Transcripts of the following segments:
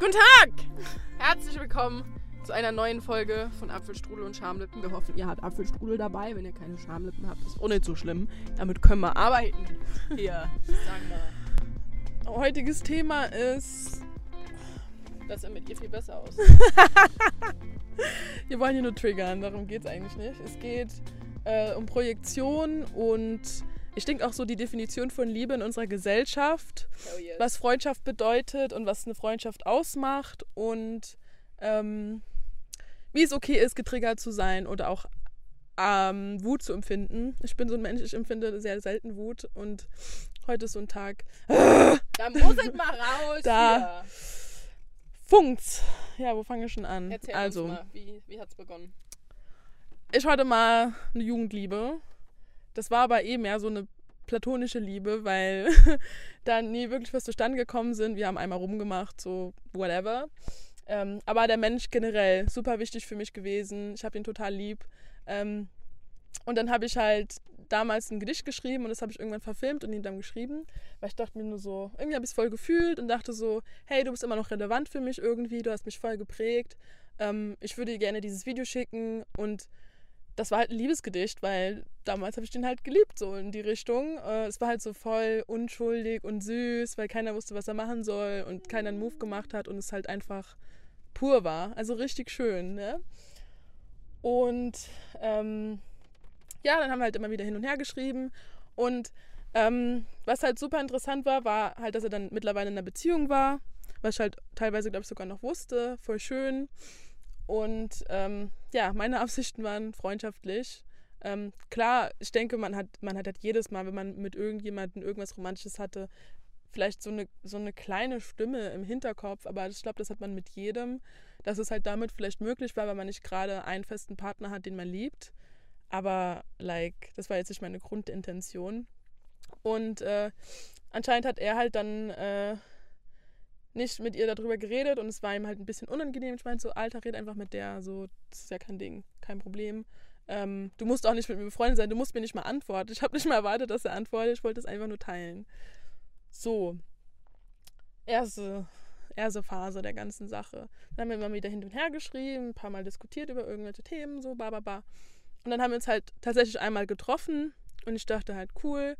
Guten Tag! Herzlich willkommen zu einer neuen Folge von Apfelstrudel und Schamlippen. Wir hoffen, ihr habt Apfelstrudel dabei. Wenn ihr keine Schamlippen habt, ist auch nicht so schlimm. Damit können wir arbeiten. Hier, sagen wir. Heutiges Thema ist. Das sieht mit ihr viel besser aus. wir wollen hier nur triggern, darum geht es eigentlich nicht. Es geht äh, um Projektion und ich denke auch so die Definition von Liebe in unserer Gesellschaft, Oh yes. was Freundschaft bedeutet und was eine Freundschaft ausmacht und ähm, wie es okay ist, getriggert zu sein oder auch ähm, Wut zu empfinden. Ich bin so ein Mensch, ich empfinde sehr selten Wut und heute ist so ein Tag. Da muss es mal raus. Da. Funkt's. Ja, wo fange ich schon an? Erzähl also, uns mal, wie, wie hat's begonnen? ich hatte mal eine Jugendliebe. Das war aber eh mehr so eine platonische Liebe, weil da nie wirklich was zustande gekommen sind. Wir haben einmal rumgemacht, so whatever. Ähm, aber der Mensch generell super wichtig für mich gewesen. Ich habe ihn total lieb. Ähm, und dann habe ich halt damals ein Gedicht geschrieben und das habe ich irgendwann verfilmt und ihn dann geschrieben, weil ich dachte mir nur so, irgendwie habe ich es voll gefühlt und dachte so, hey, du bist immer noch relevant für mich irgendwie, du hast mich voll geprägt. Ähm, ich würde dir gerne dieses Video schicken und das war halt ein Liebesgedicht, weil damals habe ich den halt geliebt, so in die Richtung. Äh, es war halt so voll unschuldig und süß, weil keiner wusste, was er machen soll und keiner einen Move gemacht hat und es halt einfach pur war. Also richtig schön, ne? Und ähm, ja, dann haben wir halt immer wieder hin und her geschrieben. Und ähm, was halt super interessant war, war halt, dass er dann mittlerweile in einer Beziehung war, was ich halt teilweise, glaube ich, sogar noch wusste. Voll schön. Und ähm, ja, meine Absichten waren freundschaftlich. Ähm, klar, ich denke, man hat, man hat halt jedes Mal, wenn man mit irgendjemandem irgendwas Romantisches hatte, vielleicht so eine, so eine kleine Stimme im Hinterkopf, aber ich glaube, das hat man mit jedem, dass es halt damit vielleicht möglich war, weil man nicht gerade einen festen Partner hat, den man liebt. Aber, like, das war jetzt nicht meine Grundintention. Und äh, anscheinend hat er halt dann äh, nicht mit ihr darüber geredet und es war ihm halt ein bisschen unangenehm. Ich meinte so, Alter, red einfach mit der, so, das ist ja kein Ding, kein Problem. Ähm, du musst auch nicht mit mir befreundet sein, du musst mir nicht mal antworten. Ich habe nicht mal erwartet, dass er antwortet, ich wollte es einfach nur teilen. So, erste, erste Phase der ganzen Sache. Dann haben wir immer wieder hin und her geschrieben, ein paar Mal diskutiert über irgendwelche Themen, so, ba, ba, ba. Und dann haben wir uns halt tatsächlich einmal getroffen und ich dachte halt, cool,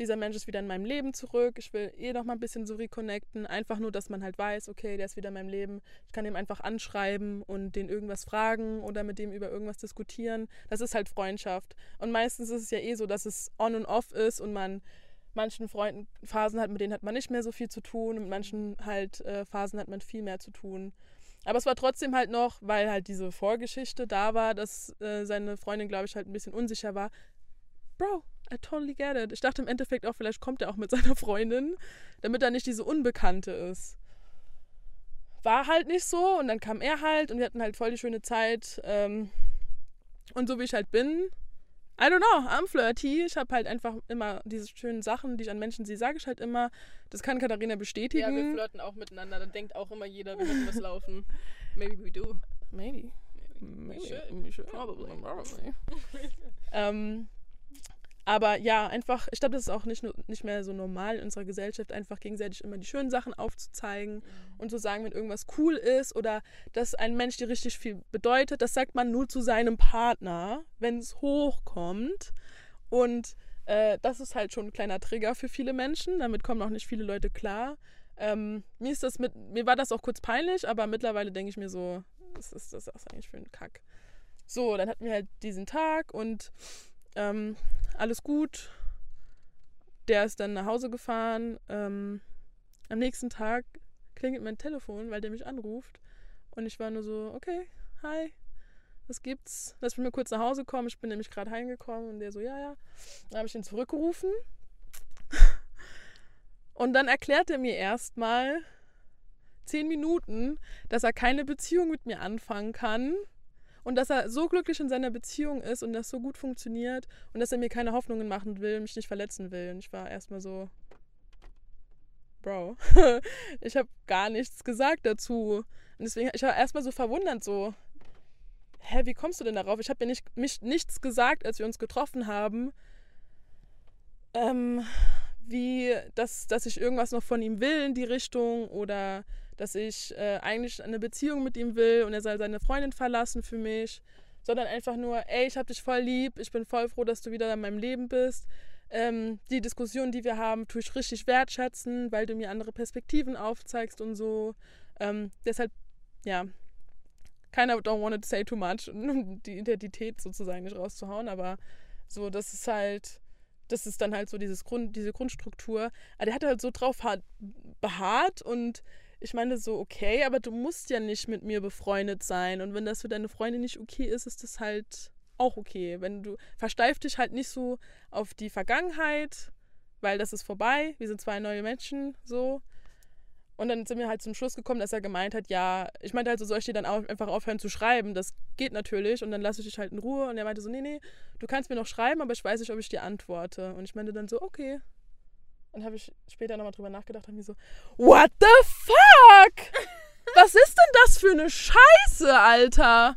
dieser Mensch ist wieder in meinem Leben zurück. Ich will eh noch mal ein bisschen so reconnecten. Einfach nur, dass man halt weiß, okay, der ist wieder in meinem Leben. Ich kann ihm einfach anschreiben und den irgendwas fragen oder mit dem über irgendwas diskutieren. Das ist halt Freundschaft. Und meistens ist es ja eh so, dass es on und off ist und man manchen Freunden Phasen hat, mit denen hat man nicht mehr so viel zu tun und mit manchen halt äh, Phasen hat man viel mehr zu tun. Aber es war trotzdem halt noch, weil halt diese Vorgeschichte da war, dass äh, seine Freundin, glaube ich, halt ein bisschen unsicher war. Bro, I totally get it. Ich dachte im Endeffekt auch, vielleicht kommt er auch mit seiner Freundin, damit er nicht diese Unbekannte ist. War halt nicht so und dann kam er halt und wir hatten halt voll die schöne Zeit. Ähm, und so wie ich halt bin, I don't know, I'm flirty. Ich habe halt einfach immer diese schönen Sachen, die ich an Menschen sehe, sage ich halt immer. Das kann Katharina bestätigen. Ja, wir flirten auch miteinander. Dann denkt auch immer jeder, wir hätten was laufen. Maybe we do. Maybe. Maybe. Maybe. should. Probably. Probably. ähm, aber ja, einfach, ich glaube, das ist auch nicht, nicht mehr so normal in unserer Gesellschaft, einfach gegenseitig immer die schönen Sachen aufzuzeigen und zu sagen, wenn irgendwas cool ist oder dass ein Mensch dir richtig viel bedeutet, das sagt man nur zu seinem Partner, wenn es hochkommt. Und äh, das ist halt schon ein kleiner Trigger für viele Menschen. Damit kommen auch nicht viele Leute klar. Ähm, mir ist das mit, mir war das auch kurz peinlich, aber mittlerweile denke ich mir so, was ist das eigentlich für ein Kack? So, dann hatten wir halt diesen Tag und ähm, alles gut. Der ist dann nach Hause gefahren. Ähm, am nächsten Tag klingelt mein Telefon, weil der mich anruft. Und ich war nur so, okay, hi, was gibt's? Lass mich mal kurz nach Hause kommen. Ich bin nämlich gerade heimgekommen. Und der so, ja, ja. Dann habe ich ihn zurückgerufen. Und dann erklärt er mir erstmal zehn Minuten, dass er keine Beziehung mit mir anfangen kann und dass er so glücklich in seiner Beziehung ist und das so gut funktioniert und dass er mir keine Hoffnungen machen will, mich nicht verletzen will. Und ich war erstmal so, Bro, ich habe gar nichts gesagt dazu. Und deswegen, ich war erstmal so verwundert, so, hä, wie kommst du denn darauf? Ich habe ja nicht, mich nichts gesagt, als wir uns getroffen haben. Ähm, wie, dass, dass ich irgendwas noch von ihm will in die Richtung oder dass ich äh, eigentlich eine Beziehung mit ihm will und er soll seine Freundin verlassen für mich, sondern einfach nur, ey, ich hab dich voll lieb, ich bin voll froh, dass du wieder in meinem Leben bist. Ähm, die Diskussion, die wir haben, tue ich richtig wertschätzen, weil du mir andere Perspektiven aufzeigst und so. Ähm, deshalb, ja, keiner don't want to say too much, um die Identität sozusagen nicht rauszuhauen, aber so, das ist halt, das ist dann halt so dieses Grund, diese Grundstruktur. Aber der hat halt so drauf beharrt und ich meine so, okay, aber du musst ja nicht mit mir befreundet sein. Und wenn das für deine Freunde nicht okay ist, ist das halt auch okay. Wenn du versteif dich halt nicht so auf die Vergangenheit, weil das ist vorbei. Wir sind zwei neue Menschen, so. Und dann sind wir halt zum Schluss gekommen, dass er gemeint hat, ja, ich meinte halt so, soll ich dir dann auch einfach aufhören zu schreiben? Das geht natürlich. Und dann lasse ich dich halt in Ruhe. Und er meinte so, nee, nee, du kannst mir noch schreiben, aber ich weiß nicht, ob ich dir antworte. Und ich meinte dann so, okay. Und habe ich später nochmal drüber nachgedacht und mir so, what the fuck? Was ist denn das für eine Scheiße, Alter?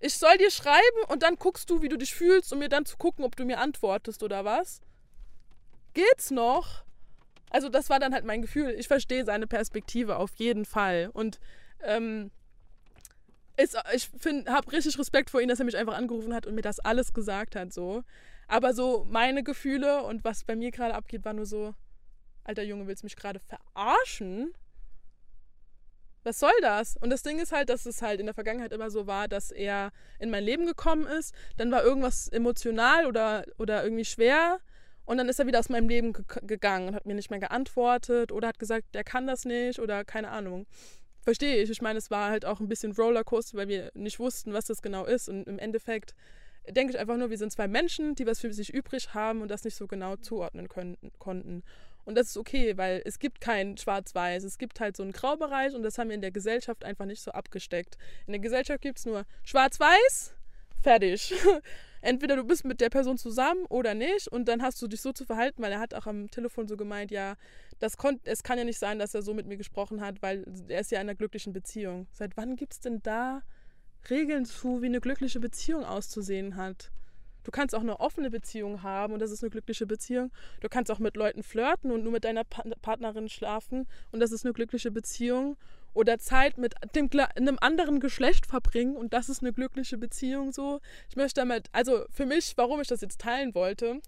Ich soll dir schreiben und dann guckst du, wie du dich fühlst, um mir dann zu gucken, ob du mir antwortest oder was? Geht's noch? Also das war dann halt mein Gefühl. Ich verstehe seine Perspektive auf jeden Fall. Und ähm, ist, ich habe richtig Respekt vor ihm, dass er mich einfach angerufen hat und mir das alles gesagt hat. So. Aber so meine Gefühle und was bei mir gerade abgeht, war nur so, alter Junge, willst du mich gerade verarschen? Was soll das? Und das Ding ist halt, dass es halt in der Vergangenheit immer so war, dass er in mein Leben gekommen ist, dann war irgendwas emotional oder, oder irgendwie schwer und dann ist er wieder aus meinem Leben ge gegangen und hat mir nicht mehr geantwortet oder hat gesagt, der kann das nicht oder keine Ahnung. Verstehe ich. Ich meine, es war halt auch ein bisschen Rollercoaster, weil wir nicht wussten, was das genau ist. Und im Endeffekt denke ich einfach nur, wir sind zwei Menschen, die was für sich übrig haben und das nicht so genau zuordnen können, konnten. Und das ist okay, weil es gibt kein Schwarz-Weiß. Es gibt halt so einen Graubereich und das haben wir in der Gesellschaft einfach nicht so abgesteckt. In der Gesellschaft gibt es nur Schwarz-Weiß, fertig. entweder du bist mit der Person zusammen oder nicht und dann hast du dich so zu verhalten, weil er hat auch am Telefon so gemeint, ja, das es kann ja nicht sein, dass er so mit mir gesprochen hat, weil er ist ja in einer glücklichen Beziehung. Seit wann gibt es denn da Regeln zu, wie eine glückliche Beziehung auszusehen hat? Du kannst auch eine offene Beziehung haben und das ist eine glückliche Beziehung. Du kannst auch mit Leuten flirten und nur mit deiner pa Partnerin schlafen und das ist eine glückliche Beziehung oder Zeit mit dem, einem anderen Geschlecht verbringen und das ist eine glückliche Beziehung so. Ich möchte damit, also für mich, warum ich das jetzt teilen wollte,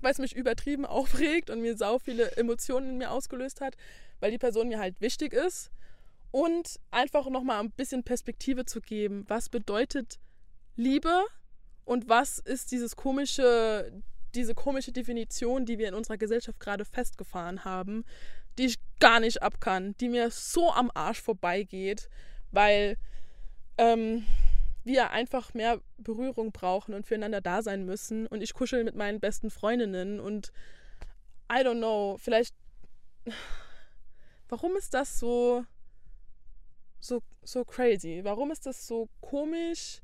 weil es mich übertrieben aufregt und mir sau viele Emotionen in mir ausgelöst hat, weil die Person mir halt wichtig ist und einfach nochmal ein bisschen Perspektive zu geben, was bedeutet Liebe und was ist dieses komische, diese komische Definition, die wir in unserer Gesellschaft gerade festgefahren haben, die ich gar nicht ab kann, die mir so am Arsch vorbeigeht, weil ähm, wir einfach mehr Berührung brauchen und füreinander da sein müssen. Und ich kuschel mit meinen besten Freundinnen und I don't know, vielleicht. Warum ist das so, so, so crazy? Warum ist das so komisch,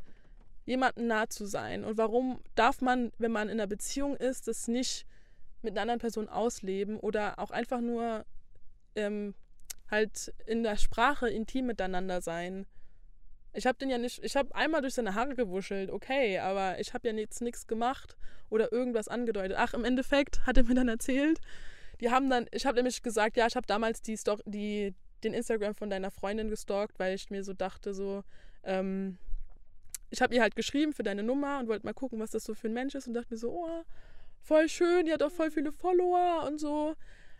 jemandem nah zu sein? Und warum darf man, wenn man in einer Beziehung ist, das nicht mit einer anderen Person ausleben oder auch einfach nur ähm, halt in der Sprache intim miteinander sein. Ich habe den ja nicht, ich habe einmal durch seine Haare gewuschelt, okay, aber ich habe ja jetzt nichts gemacht oder irgendwas angedeutet. Ach, im Endeffekt hat er mir dann erzählt, die haben dann, ich habe nämlich gesagt, ja, ich habe damals die, Story, die den Instagram von deiner Freundin gestalkt, weil ich mir so dachte, so, ähm, ich habe ihr halt geschrieben für deine Nummer und wollte mal gucken, was das so für ein Mensch ist und dachte mir so, oh, voll schön, die hat auch voll viele Follower und so.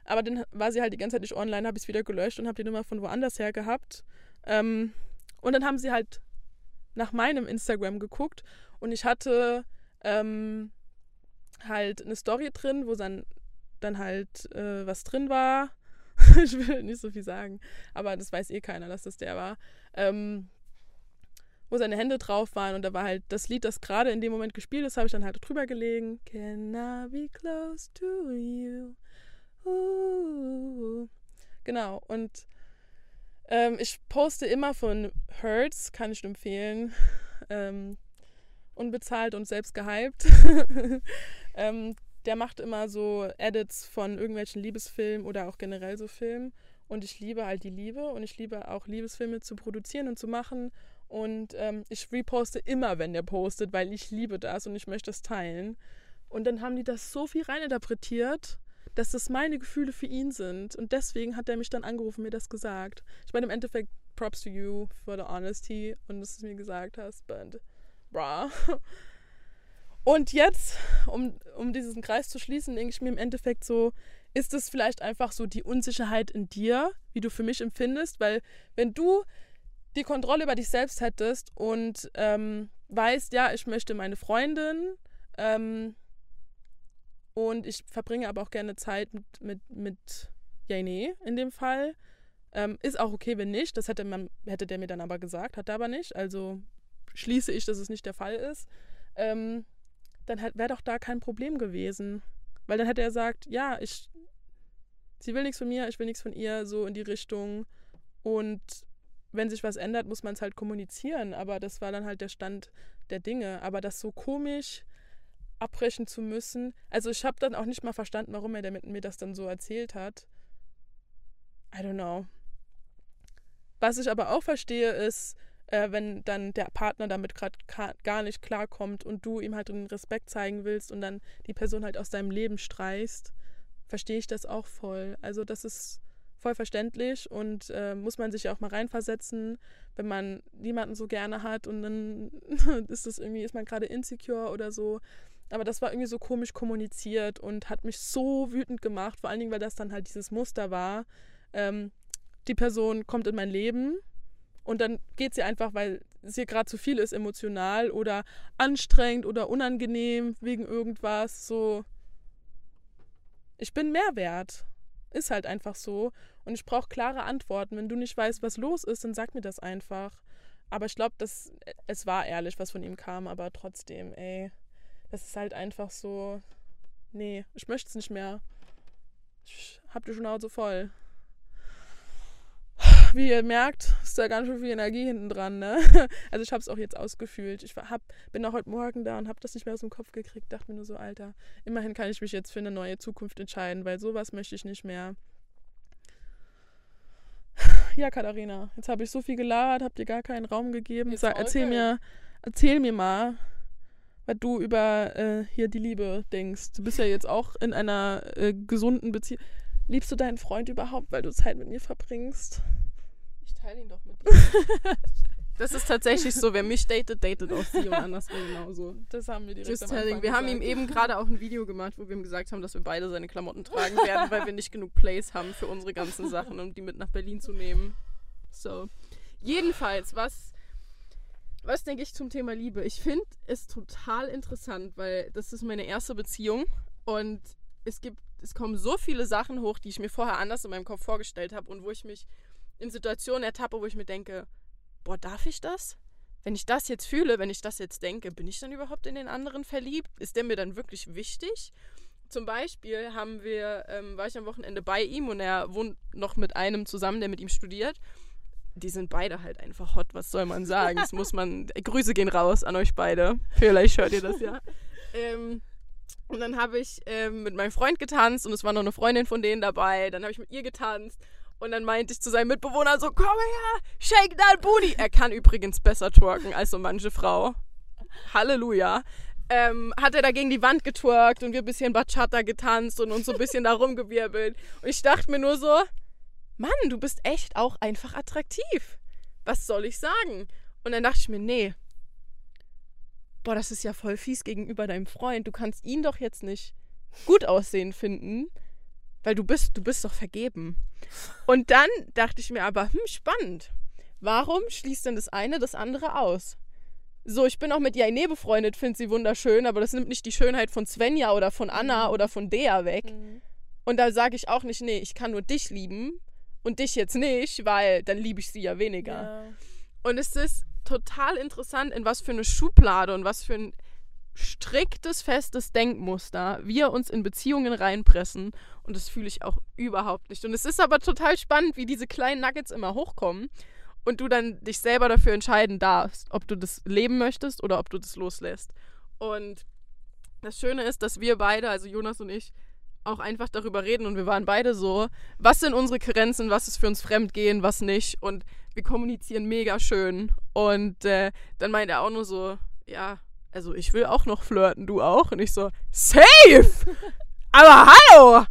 Aber dann war sie halt die ganze Zeit nicht online, habe ich es wieder gelöscht und habe die Nummer von woanders her gehabt. Ähm, und dann haben sie halt nach meinem Instagram geguckt und ich hatte ähm, halt eine Story drin, wo dann, dann halt äh, was drin war. ich will nicht so viel sagen, aber das weiß eh keiner, dass das der war. Ähm, wo seine Hände drauf waren und da war halt das Lied, das gerade in dem Moment gespielt ist, habe ich dann halt drüber gelegen. Can I be close to you? Uh, genau, und ähm, ich poste immer von Hertz, kann ich empfehlen. Ähm, unbezahlt und selbst gehypt. ähm, der macht immer so Edits von irgendwelchen Liebesfilmen oder auch generell so Filmen. Und ich liebe halt die Liebe und ich liebe auch Liebesfilme zu produzieren und zu machen. Und ähm, ich reposte immer, wenn der postet, weil ich liebe das und ich möchte das teilen. Und dann haben die das so viel reininterpretiert dass das meine Gefühle für ihn sind. Und deswegen hat er mich dann angerufen, mir das gesagt. Ich meine, im Endeffekt, props to you for the honesty und dass du es mir gesagt hast, but bra. Und jetzt, um, um diesen Kreis zu schließen, denke ich mir im Endeffekt so, ist es vielleicht einfach so die Unsicherheit in dir, wie du für mich empfindest, weil wenn du die Kontrolle über dich selbst hättest und ähm, weißt, ja, ich möchte meine Freundin ähm, und ich verbringe aber auch gerne Zeit mit, mit, mit Jane in dem Fall. Ähm, ist auch okay, wenn nicht. Das hätte, man, hätte der mir dann aber gesagt, hat er aber nicht. Also schließe ich, dass es nicht der Fall ist. Ähm, dann wäre doch da kein Problem gewesen. Weil dann hätte er gesagt, ja, ich, sie will nichts von mir, ich will nichts von ihr, so in die Richtung. Und wenn sich was ändert, muss man es halt kommunizieren. Aber das war dann halt der Stand der Dinge. Aber das so komisch abbrechen zu müssen. Also ich habe dann auch nicht mal verstanden, warum er mir das dann so erzählt hat. I don't know. Was ich aber auch verstehe, ist, äh, wenn dann der Partner damit gerade gar nicht klarkommt und du ihm halt den Respekt zeigen willst und dann die Person halt aus deinem Leben streichst, verstehe ich das auch voll. Also das ist voll verständlich und äh, muss man sich auch mal reinversetzen, wenn man niemanden so gerne hat und dann ist das irgendwie, ist man gerade insecure oder so. Aber das war irgendwie so komisch kommuniziert und hat mich so wütend gemacht, vor allen Dingen, weil das dann halt dieses Muster war. Ähm, die Person kommt in mein Leben und dann geht sie einfach, weil es ihr gerade zu viel ist, emotional oder anstrengend oder unangenehm wegen irgendwas. So, ich bin mehr wert. Ist halt einfach so. Und ich brauche klare Antworten. Wenn du nicht weißt, was los ist, dann sag mir das einfach. Aber ich glaube, es war ehrlich, was von ihm kam, aber trotzdem, ey. Das ist halt einfach so. Nee, ich möchte es nicht mehr. Ich hab die Schnauze voll wie ihr merkt, ist da ganz schön viel Energie hinten dran. Ne? Also ich habe es auch jetzt ausgefühlt. Ich hab, bin auch heute Morgen da und habe das nicht mehr aus dem Kopf gekriegt. Dachte mir nur so, Alter, immerhin kann ich mich jetzt für eine neue Zukunft entscheiden, weil sowas möchte ich nicht mehr. Ja, Katharina, jetzt habe ich so viel gelabert, habe dir gar keinen Raum gegeben. Sag, erzähl mir, erzähl mir mal, was du über äh, hier die Liebe denkst. Du bist ja jetzt auch in einer äh, gesunden Beziehung. Liebst du deinen Freund überhaupt, weil du Zeit mit mir verbringst? Teile ihn doch mit dir. Das ist tatsächlich so, wer mich datet, datet auch sie und andersrum genauso. Das haben wir direkt Just telling. Wir haben ihm eben gerade auch ein Video gemacht, wo wir ihm gesagt haben, dass wir beide seine Klamotten tragen werden, weil wir nicht genug Place haben für unsere ganzen Sachen, um die mit nach Berlin zu nehmen. So. Jedenfalls, was, was denke ich zum Thema Liebe? Ich finde es total interessant, weil das ist meine erste Beziehung und es gibt, es kommen so viele Sachen hoch, die ich mir vorher anders in meinem Kopf vorgestellt habe und wo ich mich in Situationen ertappe, wo ich mir denke, boah, darf ich das? Wenn ich das jetzt fühle, wenn ich das jetzt denke, bin ich dann überhaupt in den anderen verliebt? Ist der mir dann wirklich wichtig? Zum Beispiel haben wir, ähm, war ich am Wochenende bei ihm und er wohnt noch mit einem zusammen, der mit ihm studiert. Die sind beide halt einfach hot, was soll man sagen? Das muss man. Grüße gehen raus an euch beide. Vielleicht hört ihr das ja. ähm, und dann habe ich ähm, mit meinem Freund getanzt und es war noch eine Freundin von denen dabei. Dann habe ich mit ihr getanzt und dann meinte ich zu seinem Mitbewohner so, komm her, shake that booty. Er kann übrigens besser twerken als so manche Frau. Halleluja. Ähm, hat er da gegen die Wand getwerkt und wir ein bisschen Bachata getanzt und uns so ein bisschen da rumgewirbelt. Und ich dachte mir nur so, Mann, du bist echt auch einfach attraktiv. Was soll ich sagen? Und dann dachte ich mir, nee. Boah, das ist ja voll fies gegenüber deinem Freund. Du kannst ihn doch jetzt nicht gut aussehen finden weil du bist, du bist doch vergeben. Und dann dachte ich mir aber, hm, spannend. Warum schließt denn das eine das andere aus? So, ich bin auch mit Jaine befreundet, finde sie wunderschön, aber das nimmt nicht die Schönheit von Svenja oder von Anna mhm. oder von Dea weg. Mhm. Und da sage ich auch nicht, nee, ich kann nur dich lieben und dich jetzt nicht, weil dann liebe ich sie ja weniger. Ja. Und es ist total interessant, in was für eine Schublade und was für ein striktes, festes Denkmuster wir uns in Beziehungen reinpressen. Und das fühle ich auch überhaupt nicht. Und es ist aber total spannend, wie diese kleinen Nuggets immer hochkommen und du dann dich selber dafür entscheiden darfst, ob du das leben möchtest oder ob du das loslässt. Und das Schöne ist, dass wir beide, also Jonas und ich, auch einfach darüber reden und wir waren beide so, was sind unsere Grenzen, was ist für uns Fremdgehen, was nicht und wir kommunizieren mega schön und äh, dann meint er auch nur so, ja, also ich will auch noch flirten, du auch? Und ich so, safe! Aber hallo!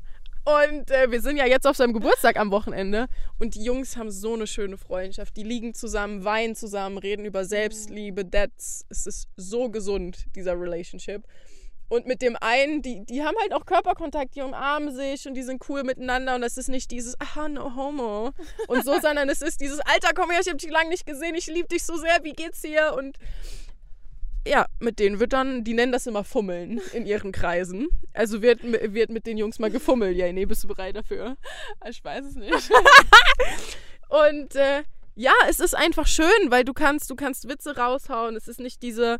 Und äh, wir sind ja jetzt auf seinem Geburtstag am Wochenende. Und die Jungs haben so eine schöne Freundschaft. Die liegen zusammen, weinen zusammen, reden über Selbstliebe. That's, es ist so gesund, dieser Relationship. Und mit dem einen, die, die haben halt auch Körperkontakt, die umarmen sich und die sind cool miteinander. Und es ist nicht dieses, aha, no homo und so, sondern es ist dieses, Alter, komm her, ich hab dich lange nicht gesehen, ich liebe dich so sehr, wie geht's dir? Und ja, mit denen wird dann, die nennen das immer Fummeln in ihren Kreisen. Also wird, wird mit den Jungs mal gefummelt. Ja, nee, bist du bereit dafür? Ich weiß es nicht. Und äh, ja, es ist einfach schön, weil du kannst, du kannst Witze raushauen. Es ist nicht diese,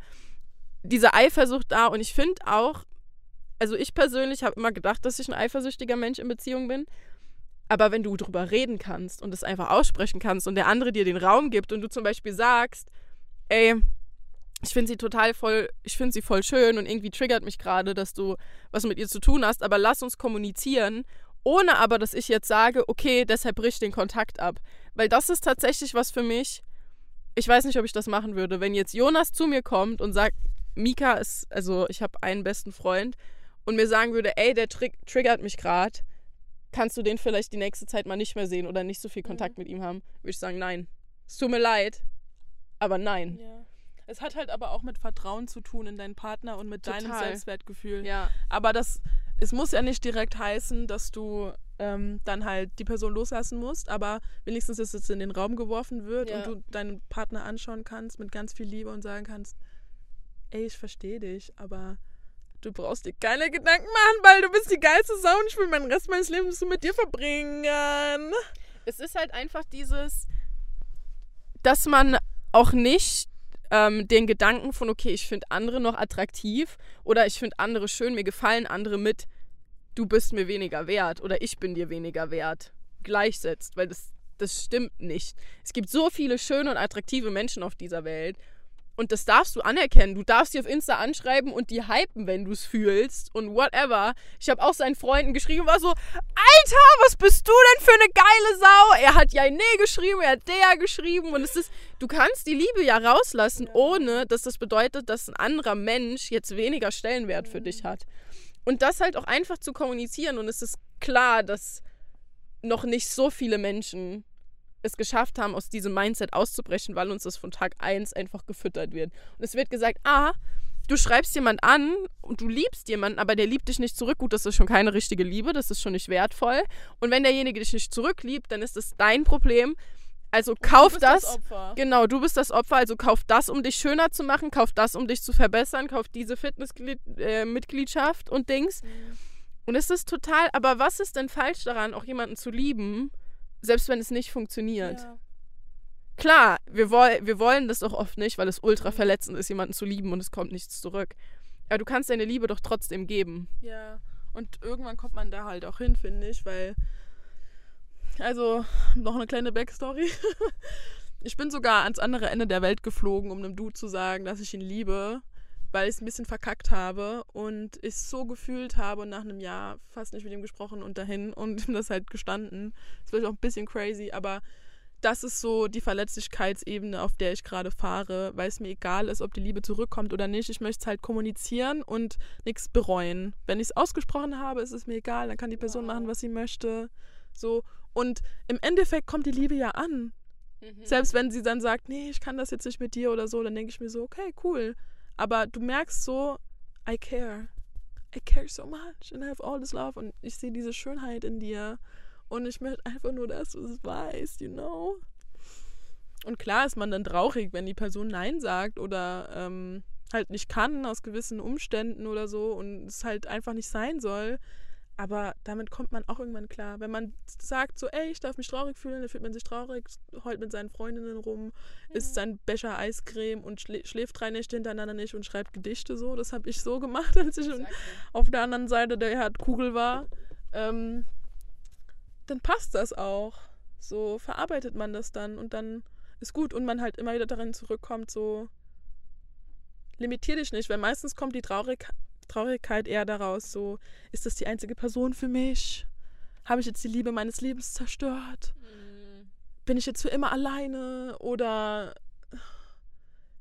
diese Eifersucht da. Und ich finde auch, also ich persönlich habe immer gedacht, dass ich ein eifersüchtiger Mensch in Beziehung bin. Aber wenn du drüber reden kannst und es einfach aussprechen kannst und der andere dir den Raum gibt und du zum Beispiel sagst, ey, ich finde sie total voll, ich finde sie voll schön und irgendwie triggert mich gerade, dass du was mit ihr zu tun hast, aber lass uns kommunizieren, ohne aber, dass ich jetzt sage, okay, deshalb brich den Kontakt ab. Weil das ist tatsächlich was für mich, ich weiß nicht, ob ich das machen würde. Wenn jetzt Jonas zu mir kommt und sagt, Mika ist, also ich habe einen besten Freund und mir sagen würde, ey, der trig triggert mich gerade, kannst du den vielleicht die nächste Zeit mal nicht mehr sehen oder nicht so viel Kontakt mhm. mit ihm haben, würde ich sagen, nein. Es tut mir leid, aber nein. Ja. Es hat halt aber auch mit Vertrauen zu tun in deinen Partner und mit Total. deinem Selbstwertgefühl. Ja. Aber das, es muss ja nicht direkt heißen, dass du ähm, dann halt die Person loslassen musst, aber wenigstens, dass es in den Raum geworfen wird ja. und du deinen Partner anschauen kannst mit ganz viel Liebe und sagen kannst, ey, ich verstehe dich, aber du brauchst dir keine Gedanken machen, weil du bist die geilste Sau und ich will meinen Rest meines Lebens so mit dir verbringen. Es ist halt einfach dieses, dass man auch nicht ähm, den Gedanken von, okay, ich finde andere noch attraktiv oder ich finde andere schön, mir gefallen andere mit, du bist mir weniger wert oder ich bin dir weniger wert, gleichsetzt, weil das, das stimmt nicht. Es gibt so viele schöne und attraktive Menschen auf dieser Welt und das darfst du anerkennen. Du darfst sie auf Insta anschreiben und die hypen, wenn du es fühlst und whatever. Ich habe auch seinen Freunden geschrieben, war so, Alter, was bist du denn für eine geile Sau? Er hat ja nee geschrieben, er hat der geschrieben und es ist, du kannst die Liebe ja rauslassen, ohne dass das bedeutet, dass ein anderer Mensch jetzt weniger Stellenwert für dich hat. Und das halt auch einfach zu kommunizieren und es ist klar, dass noch nicht so viele Menschen es geschafft haben, aus diesem Mindset auszubrechen, weil uns das von Tag 1 einfach gefüttert wird. Und es wird gesagt, ah, du schreibst jemand an und du liebst jemanden, aber der liebt dich nicht zurück. Gut, das ist schon keine richtige Liebe, das ist schon nicht wertvoll. Und wenn derjenige dich nicht zurückliebt, dann ist das dein Problem. Also kauf das. das genau, du bist das Opfer. Also kauf das, um dich schöner zu machen. Kauf das, um dich zu verbessern. Kauf diese Fitnessmitgliedschaft äh, und Dings. Mhm. Und es ist total. Aber was ist denn falsch daran, auch jemanden zu lieben? Selbst wenn es nicht funktioniert. Ja. Klar, wir, woll wir wollen das doch oft nicht, weil es ultra verletzend ist, jemanden zu lieben und es kommt nichts zurück. Aber du kannst deine Liebe doch trotzdem geben. Ja, und irgendwann kommt man da halt auch hin, finde ich, weil. Also, noch eine kleine Backstory. ich bin sogar ans andere Ende der Welt geflogen, um einem Dude zu sagen, dass ich ihn liebe weil ich es ein bisschen verkackt habe und ich es so gefühlt habe und nach einem Jahr fast nicht mit ihm gesprochen und dahin und ihm das halt gestanden. Das wird auch ein bisschen crazy, aber das ist so die Verletzlichkeitsebene, auf der ich gerade fahre, weil es mir egal ist, ob die Liebe zurückkommt oder nicht. Ich möchte es halt kommunizieren und nichts bereuen. Wenn ich es ausgesprochen habe, ist es mir egal, dann kann die Person wow. machen, was sie möchte. So. Und im Endeffekt kommt die Liebe ja an. Mhm. Selbst wenn sie dann sagt, nee, ich kann das jetzt nicht mit dir oder so, dann denke ich mir so, okay, cool. Aber du merkst so, I care. I care so much and I have all this love. Und ich sehe diese Schönheit in dir. Und ich möchte einfach nur, dass du es weißt, you know? Und klar ist man dann traurig, wenn die Person Nein sagt oder ähm, halt nicht kann aus gewissen Umständen oder so und es halt einfach nicht sein soll. Aber damit kommt man auch irgendwann klar. Wenn man sagt, so, ey, ich darf mich traurig fühlen, dann fühlt man sich traurig, heult mit seinen Freundinnen rum, ja. isst seinen Becher Eiscreme und schlä schläft drei Nächte hintereinander nicht und schreibt Gedichte so. Das habe ich so gemacht, als ich exactly. auf der anderen Seite der Herdkugel war. Ähm, dann passt das auch. So verarbeitet man das dann und dann ist gut und man halt immer wieder darin zurückkommt, so limitier dich nicht, weil meistens kommt die Traurigkeit Traurigkeit eher daraus, so, ist das die einzige Person für mich? Habe ich jetzt die Liebe meines Lebens zerstört? Mhm. Bin ich jetzt für immer alleine? Oder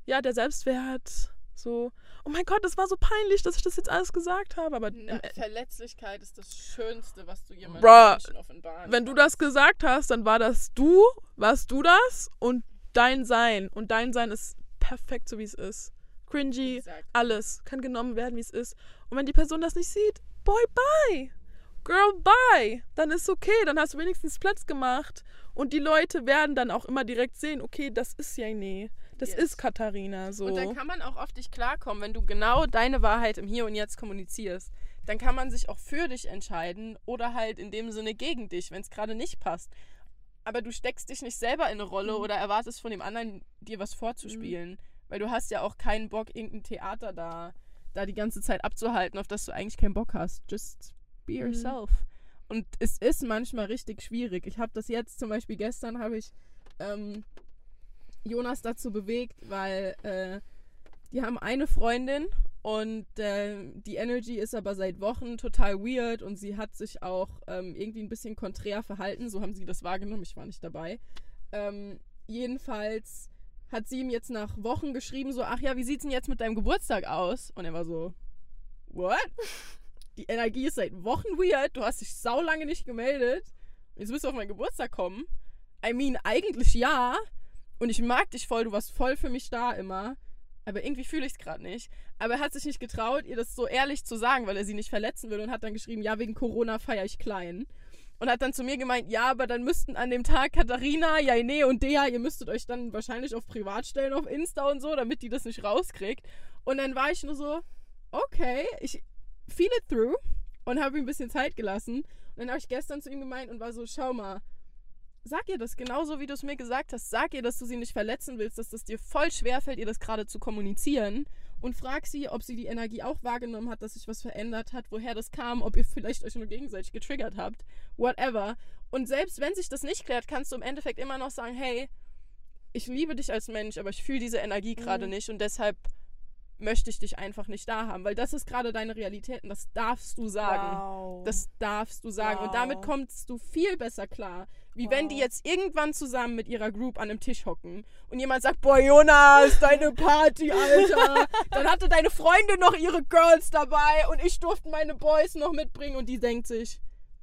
ja, der Selbstwert, So, oh mein Gott, das war so peinlich, dass ich das jetzt alles gesagt habe. Aber Na, e- Verletzlichkeit ist das Schönste, was du jemandem Bruh, offenbaren wenn du kannst. das gesagt hast, dann war das du, warst du das und dein Sein. Und dein Sein ist perfekt, so wie es ist. Cringy, Exakt. alles kann genommen werden, wie es ist. Und wenn die Person das nicht sieht, boy, bye. Girl, bye. Dann ist okay, dann hast du wenigstens Platz gemacht. Und die Leute werden dann auch immer direkt sehen, okay, das ist Jane. Das Yes. ist Katharina. So. Und dann kann man auch auf dich klarkommen, wenn du genau deine Wahrheit im Hier und Jetzt kommunizierst. Dann kann man sich auch für dich entscheiden oder halt in dem Sinne gegen dich, wenn es gerade nicht passt. Aber du steckst dich nicht selber in eine Rolle Mhm. oder erwartest von dem anderen, dir was vorzuspielen. Weil du hast ja auch keinen Bock, irgendein Theater da, da die ganze Zeit abzuhalten, auf das du eigentlich keinen Bock hast. Just be Mhm. yourself. Und es ist manchmal richtig schwierig. Ich habe das jetzt zum Beispiel gestern habe ich ähm, Jonas dazu bewegt, weil äh, die haben eine Freundin und äh, die Energy ist aber seit Wochen total weird und sie hat sich auch ähm, irgendwie ein bisschen konträr verhalten. So haben sie das wahrgenommen. Ich war nicht dabei. Ähm, jedenfalls hat sie ihm jetzt nach Wochen geschrieben, so, ach ja, wie sieht's denn jetzt mit deinem Geburtstag aus? Und er war so, what? Die Energie ist seit Wochen weird, du hast dich sau lange nicht gemeldet. Jetzt müsst du auf meinen Geburtstag kommen. I mean, eigentlich ja. Und ich mag dich voll, du warst voll für mich da immer. Aber irgendwie fühle ich es gerade nicht. Aber er hat sich nicht getraut, ihr das so ehrlich zu sagen, weil er sie nicht verletzen will und hat dann geschrieben, ja, wegen Corona feiere ich klein. Und hat dann zu mir gemeint, ja, aber dann müssten an dem Tag Katharina, Jaine und Dea, ihr müsstet euch dann wahrscheinlich auf privat stellen auf Insta und so, damit die das nicht rauskriegt. Und dann war ich nur so, okay, ich feel it through und habe ihm ein bisschen Zeit gelassen. Und dann habe ich gestern zu ihm gemeint und war so, schau mal, sag ihr das genauso, wie du es mir gesagt hast. Sag ihr, dass du sie nicht verletzen willst, dass das dir voll schwer fällt, ihr das gerade zu kommunizieren. Und frag sie, ob sie die Energie auch wahrgenommen hat, dass sich was verändert hat, woher das kam, ob ihr vielleicht euch nur gegenseitig getriggert habt. Whatever. Und selbst wenn sich das nicht klärt, kannst du im Endeffekt immer noch sagen, hey, ich liebe dich als Mensch, aber ich fühle diese Energie gerade Mhm. nicht und deshalb möchte ich dich einfach nicht da haben, weil das ist gerade deine Realität und das darfst du sagen. Wow. Das darfst du sagen. Und damit Wow. kommst du viel besser klar. Wie wenn die Wow. jetzt irgendwann zusammen mit ihrer Group an einem Tisch hocken und jemand sagt, boah, Jonas, deine Party, Alter. Dann hatte deine Freundin noch ihre Girls dabei und ich durfte meine Boys noch mitbringen und die denkt sich,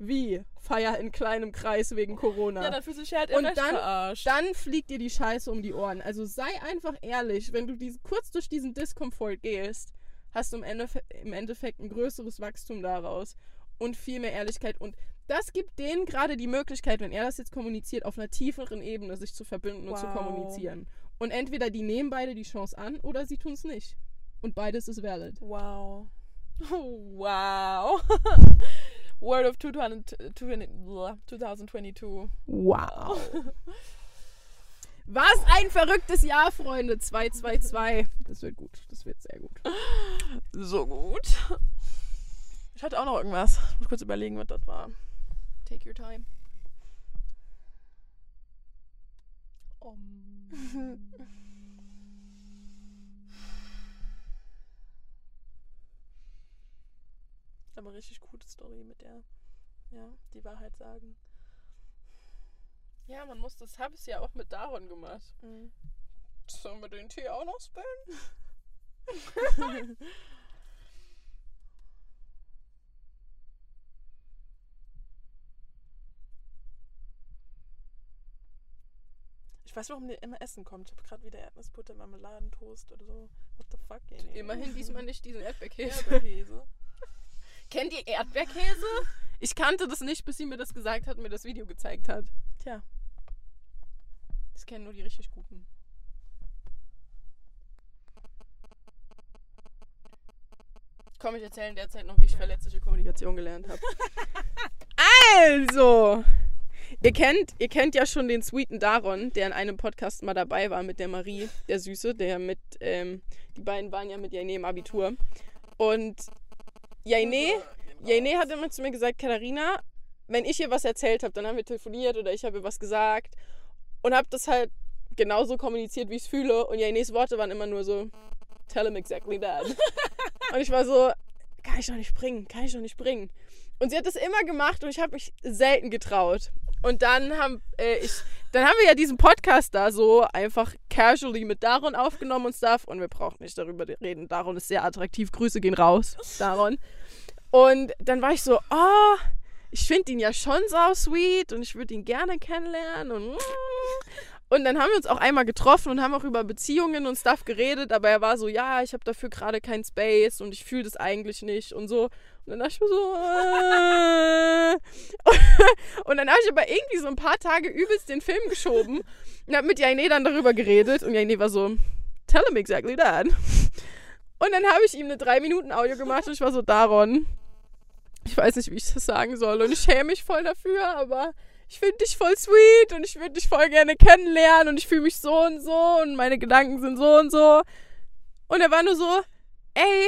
wie? Feier in kleinem Kreis wegen Corona. ja, dann fühlst du dich halt Und dann- verarscht. Dann fliegt dir die Scheiße um die Ohren. Also sei einfach ehrlich, wenn du diese, kurz durch diesen Diskomfort gehst, hast du im, Endefe im Endeffekt ein größeres Wachstum daraus und viel mehr Ehrlichkeit. Und das gibt denen gerade die Möglichkeit, wenn er das jetzt kommuniziert, auf einer tieferen Ebene sich zu verbinden und zu Wow. kommunizieren. Und entweder die nehmen beide die Chance an oder sie tun es nicht. Und beides ist valid. Wow. Wow. Word of 2000 2022. Wow. Was ein verrücktes Jahr, Freunde. 222. Das wird gut. Das wird sehr gut. So gut. Ich hatte auch noch irgendwas. Ich muss kurz überlegen, was das war. Take your time. Aber richtig gute Story mit der, ja, die Wahrheit sagen. Ja, man muss das, habe ich ja auch mit Daron gemacht. Mhm. Sollen wir den Tee auch noch spillen? Ich weiß warum der immer Essen kommt. Ich habe gerade wieder Erdnussbutter, Marmeladentoast oder so. What the fuck, ey. Immerhin diesmal nicht diesen Erdbeerkäse. Erdbeerkäse. Kennt ihr Erdbeerkäse? Ich kannte das nicht, bis sie mir das gesagt hat und mir das Video gezeigt hat. Tja. Das kennen nur die richtig guten. Komm, ich erzähle in der Zeit noch, wie ich verletzliche Kommunikation gelernt habe. also, ihr kennt, ihr kennt ja schon den sweeten Daron, der in einem Podcast mal dabei war mit der Marie, der Süße, der mit, ähm, die beiden waren ja mit Jaine im Abitur. Und Jaine, Jaine hat immer zu mir gesagt, Katharina, wenn ich ihr was erzählt habe, dann haben wir telefoniert oder ich habe ihr was gesagt und habe das halt genauso kommuniziert, wie ich es fühle. Und Jaines Worte waren immer nur so, tell him exactly that. und ich war so, kann ich doch nicht bringen, kann ich doch nicht bringen. Und sie hat das immer gemacht und ich habe mich selten getraut. Und dann haben äh, ich, dann haben wir ja diesen Podcast da so einfach casually mit Daron aufgenommen und Stuff. Und wir brauchen nicht darüber reden. Daron ist sehr attraktiv. Grüße gehen raus, Daron. Und dann war ich so, oh, ich finde ihn ja schon sau sweet und ich würde ihn gerne kennenlernen und und dann haben wir uns auch einmal getroffen und haben auch über Beziehungen und Stuff geredet, aber er war so, ja, ich habe dafür gerade keinen Space und ich fühle das eigentlich nicht und so. Und dann dachte ich mir so, äh. und dann habe ich aber irgendwie so ein paar Tage übelst den Film geschoben und habe mit Jaine dann darüber geredet und Jaine war so, tell him exactly that. Und dann habe ich ihm eine 3 Minuten Audio gemacht und ich war so, Daron, ich weiß nicht, wie ich das sagen soll und ich schäme mich voll dafür, aber ich finde dich voll sweet und ich würde dich voll gerne kennenlernen und ich fühle mich so und so und meine Gedanken sind so und so. Und er war nur so, ey,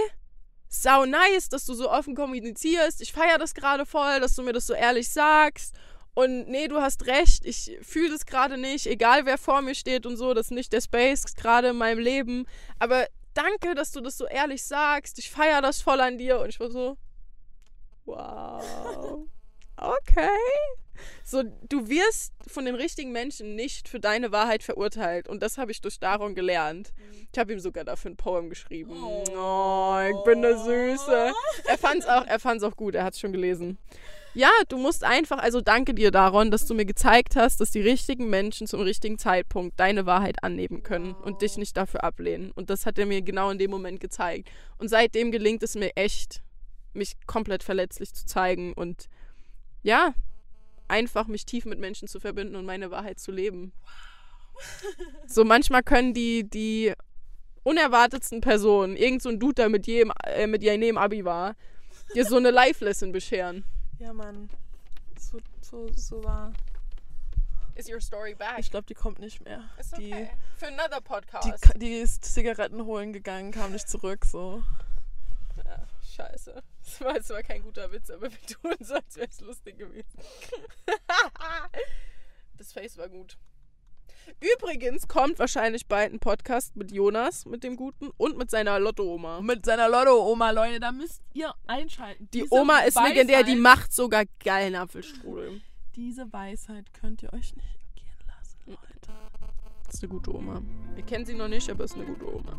sau nice, dass du so offen kommunizierst. Ich feiere das gerade voll, dass du mir das so ehrlich sagst. Und nee, du hast recht, ich fühle das gerade nicht, egal wer vor mir steht und so, das ist nicht der Space gerade in meinem Leben. Aber danke, dass du das so ehrlich sagst. Ich feiere das voll an dir. Und ich war so, wow. Okay. So, du wirst von den richtigen Menschen nicht für deine Wahrheit verurteilt. Und das habe ich durch Daron gelernt. Ich habe ihm sogar dafür ein Poem geschrieben. Oh, oh ich bin eine Süße. Er fand es auch, auch gut, er hat es schon gelesen. Ja, du musst einfach, also danke dir, Daron, dass du mir gezeigt hast, dass die richtigen Menschen zum richtigen Zeitpunkt deine Wahrheit annehmen können und dich nicht dafür ablehnen. Und das hat er mir genau in dem Moment gezeigt. Und seitdem gelingt es mir echt, mich komplett verletzlich zu zeigen und ja, einfach mich tief mit Menschen zu verbinden und meine Wahrheit zu leben. so manchmal können die, die unerwartetsten Personen, irgend so ein Dude, der mit jedem, äh, mit jedem Abi war, dir so eine Life-Lesson bescheren. Ja, Mann. So, so, so war. Is your story back? Ich glaube, die kommt nicht mehr. Ist okay. Die, Für another podcast. Die, die ist Zigaretten holen gegangen, kam nicht zurück, so. Scheiße. Das war jetzt zwar kein guter Witz, aber wir tun so, als wäre es lustig gewesen. das Face war gut. Übrigens kommt wahrscheinlich bald ein Podcast mit Jonas, mit dem Guten, und mit seiner Lotto-Oma. Mit seiner Lotto-Oma, Leute, da müsst ihr einschalten. Die Diese Oma ist Weisheit, legendär, die macht sogar geilen Apfelstrudel. Diese Weisheit könnt ihr euch nicht entgehen lassen, Leute. Das ist eine gute Oma. Wir kennen sie noch nicht, aber ist eine gute Oma.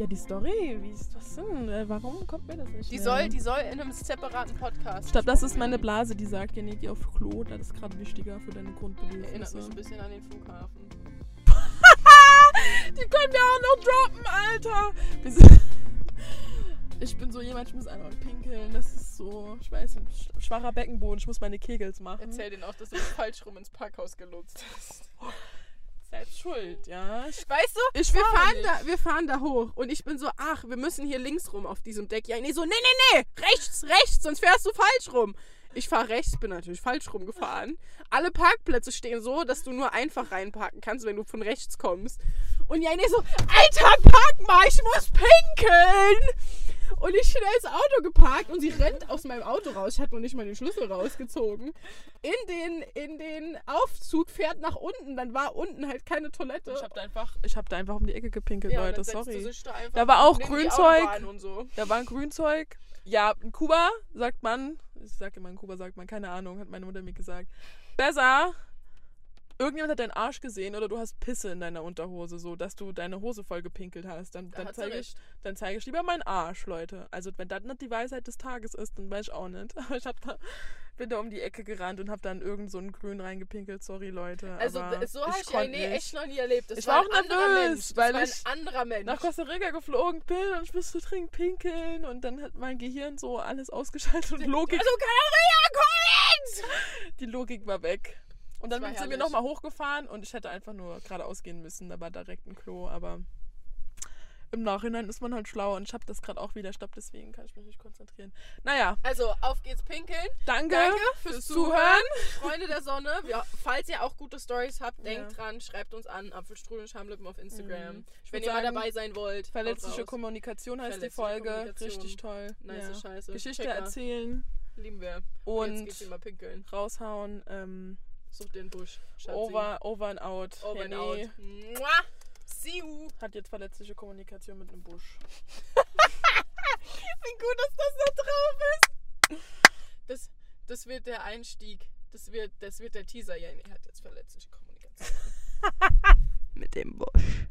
Ja, die Story, wie ist das denn? Äh, warum kommt mir das nicht? Die soll, die soll in einem separaten Podcast. Ich glaube, das ist meine Blase, die sagt, ja, nee, geh auf Klo, das ist gerade wichtiger für deine Grundbedürfnisse. Erinnert mich ein bisschen an den Flughafen. die können wir auch noch droppen, Alter! Ich bin so jemand, ich muss einmal pinkeln. Das ist so, ich weiß nicht, schwacher Beckenboden. Ich muss meine Kegels machen. Erzähl denen auch, dass du falsch rum ins Parkhaus gelotst hast selbst schuld, ja. Ich, weißt du, ich wir, fahren da, wir fahren da hoch und ich bin so, ach, wir müssen hier links rum auf diesem Deck. Ja, nee, so, nee, nee, nee, rechts, rechts, sonst fährst du falsch rum. Ich fahre rechts, bin natürlich falsch rumgefahren. Alle Parkplätze stehen so, dass du nur einfach reinparken kannst, wenn du von rechts kommst. Und ja, nee, so, Alter, park mal, ich muss pinkeln. Und ich schnell ins Auto geparkt und sie rennt aus meinem Auto raus. Ich hatte noch nicht mal den Schlüssel rausgezogen. In den, in den Aufzug fährt nach unten. Dann war unten halt keine Toilette. Ich hab da einfach, ich hab da einfach um die Ecke gepinkelt, ja, Leute. Sorry. Da, da, war auch Grünzeug. So. Da war ein Grünzeug. Ja, in Kuba sagt man, ich sag immer in Kuba sagt man, keine Ahnung, hat meine Mutter mir gesagt. Besser irgendjemand hat deinen Arsch gesehen oder du hast Pisse in deiner Unterhose, so dass du deine Hose voll gepinkelt hast, dann, dann zeige ich, dann zeige ich lieber meinen Arsch, Leute. Also wenn das nicht die Weisheit des Tages ist, dann weiß ich auch nicht. Aber ich hab da, bin da um die Ecke gerannt und hab dann irgend so einen Grün reingepinkelt. Sorry, Leute. Also so habe ich ja nee, echt noch nie erlebt. Das ich war, auch nervös, weil ich ein anderer Mensch. nach Costa Rica geflogen bin und ich musste dringend pinkeln und dann hat mein Gehirn so alles ausgeschaltet und Logik. Also Korea, Die Logik war weg. Und dann sind wir nochmal hochgefahren und ich hätte einfach nur geradeaus gehen müssen. Da war direkt ein Klo, aber im Nachhinein ist man halt schlauer und ich habe das gerade auch wieder. Stopp, deswegen kann ich mich nicht konzentrieren. Naja. Also, auf geht's pinkeln. Danke, Danke fürs, fürs Zuhören. Freunde der Sonne. Ja, falls ihr auch gute Stories habt, denkt ja. dran, schreibt uns an. Apfelstrudel und Schamlippen auf Instagram. Mhm. Wenn ihr mal dabei sein wollt. Verletzliche Kommunikation heißt die Folge. Richtig toll. Nice ja. Scheiße. Geschichte Checker. erzählen. Lieben wir. Und, und raushauen. Ähm, Such den Busch. Schatzi. Over, over and out. Over Henny. and out. Mua. See you. Hat jetzt verletzliche Kommunikation mit einem Busch. Wie gut, dass das da drauf ist. das wird der Einstieg. Das wird, das wird der Teaser. Ja, er hat jetzt verletzliche Kommunikation. Mit dem Busch.